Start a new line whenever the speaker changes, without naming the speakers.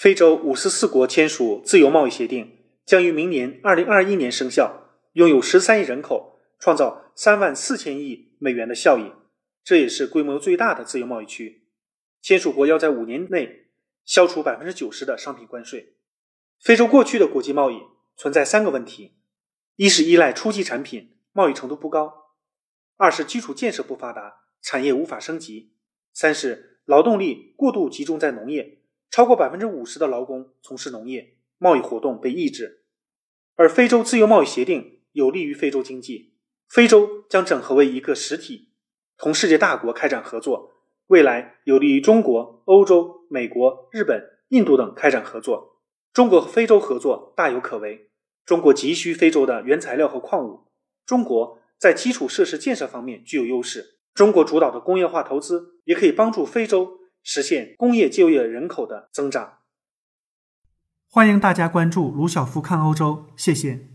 非洲五十四国签署自由贸易协定，将于明年二零二一年生效，拥有十三亿人口，创造三万四千亿美元的效益，这也是规模最大的自由贸易区。签署国要在五年内消除百分之九十的商品关税。非洲过去的国际贸易存在三个问题：一是依赖初级产品，贸易程度不高；二是基础建设不发达，产业无法升级；三是劳动力过度集中在农业，超过百分之五十的劳工从事农业，贸易活动被抑制。而非洲自由贸易协定有利于非洲经济，非洲将整合为一个实体，同世界大国开展合作。未来有利于中国、欧洲、美国、日本、印度等开展合作。中国和非洲合作大有可为。中国急需非洲的原材料和矿物，中国在基础设施建设方面具有优势。中国主导的工业化投资也可以帮助非洲实现工业就业人口的增长。
欢迎大家关注卢晓夫看欧洲，谢谢。